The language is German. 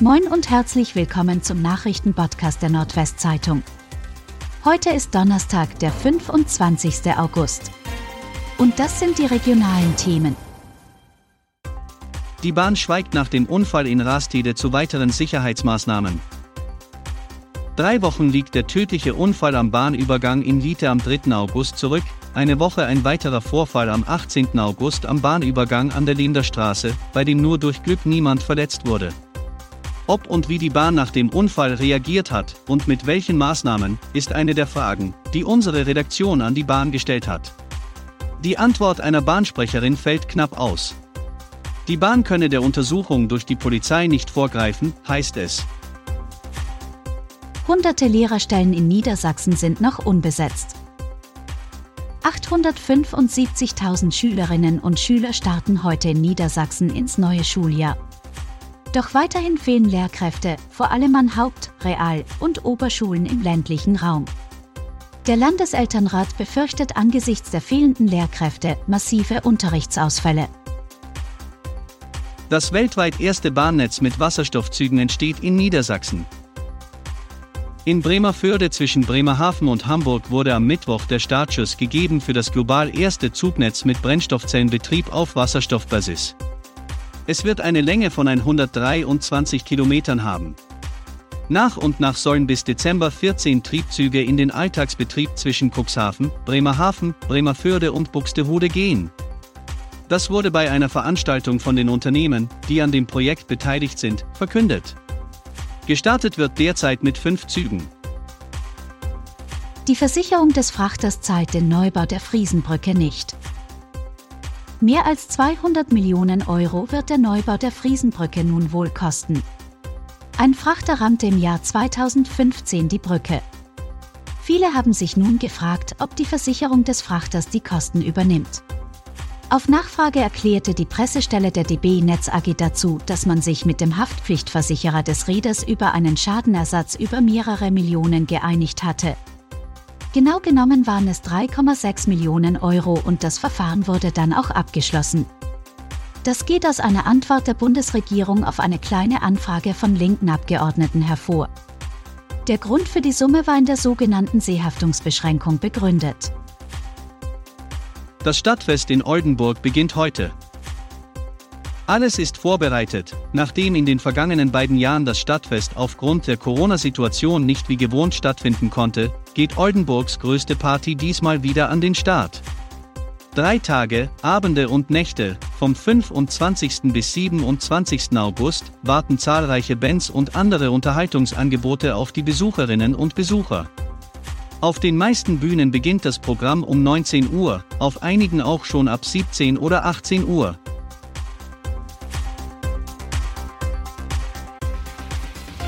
Moin und herzlich willkommen zum Nachrichtenpodcast der Nordwestzeitung. Heute ist Donnerstag, der 25. August. Und das sind die regionalen Themen. Die Bahn schweigt nach dem Unfall in Rastede zu weiteren Sicherheitsmaßnahmen. Drei Wochen liegt der tödliche Unfall am Bahnübergang in Liete am 3. August zurück, eine Woche ein weiterer Vorfall am 18. August am Bahnübergang an der Linderstraße, bei dem nur durch Glück niemand verletzt wurde. Ob und wie die Bahn nach dem Unfall reagiert hat und mit welchen Maßnahmen, ist eine der Fragen, die unsere Redaktion an die Bahn gestellt hat. Die Antwort einer Bahnsprecherin fällt knapp aus. Die Bahn könne der Untersuchung durch die Polizei nicht vorgreifen, heißt es. Hunderte Lehrerstellen in Niedersachsen sind noch unbesetzt. 875.000 Schülerinnen und Schüler starten heute in Niedersachsen ins neue Schuljahr. Doch weiterhin fehlen Lehrkräfte, vor allem an Haupt-, Real- und Oberschulen im ländlichen Raum. Der Landeselternrat befürchtet angesichts der fehlenden Lehrkräfte massive Unterrichtsausfälle. Das weltweit erste Bahnnetz mit Wasserstoffzügen entsteht in Niedersachsen. In Bremerförde zwischen Bremerhaven und Hamburg wurde am Mittwoch der Startschuss gegeben für das global erste Zugnetz mit Brennstoffzellenbetrieb auf Wasserstoffbasis. Es wird eine Länge von 123 Kilometern haben. Nach und nach sollen bis Dezember 14 Triebzüge in den Alltagsbetrieb zwischen Cuxhaven, Bremerhaven, Bremerförde und Buxtehude gehen. Das wurde bei einer Veranstaltung von den Unternehmen, die an dem Projekt beteiligt sind, verkündet. Gestartet wird derzeit mit fünf Zügen. Die Versicherung des Frachters zahlt den Neubau der Friesenbrücke nicht. Mehr als 200 Millionen Euro wird der Neubau der Friesenbrücke nun wohl kosten. Ein Frachter rammte im Jahr 2015 die Brücke. Viele haben sich nun gefragt, ob die Versicherung des Frachters die Kosten übernimmt. Auf Nachfrage erklärte die Pressestelle der DB Netz AG dazu, dass man sich mit dem Haftpflichtversicherer des Räders über einen Schadenersatz über mehrere Millionen geeinigt hatte. Genau genommen waren es 3,6 Millionen Euro und das Verfahren wurde dann auch abgeschlossen. Das geht aus einer Antwort der Bundesregierung auf eine kleine Anfrage von linken Abgeordneten hervor. Der Grund für die Summe war in der sogenannten Seehaftungsbeschränkung begründet. Das Stadtfest in Oldenburg beginnt heute. Alles ist vorbereitet, nachdem in den vergangenen beiden Jahren das Stadtfest aufgrund der Corona-Situation nicht wie gewohnt stattfinden konnte, geht Oldenburgs größte Party diesmal wieder an den Start. Drei Tage, Abende und Nächte, vom 25. bis 27. August, warten zahlreiche Bands und andere Unterhaltungsangebote auf die Besucherinnen und Besucher. Auf den meisten Bühnen beginnt das Programm um 19 Uhr, auf einigen auch schon ab 17 oder 18 Uhr.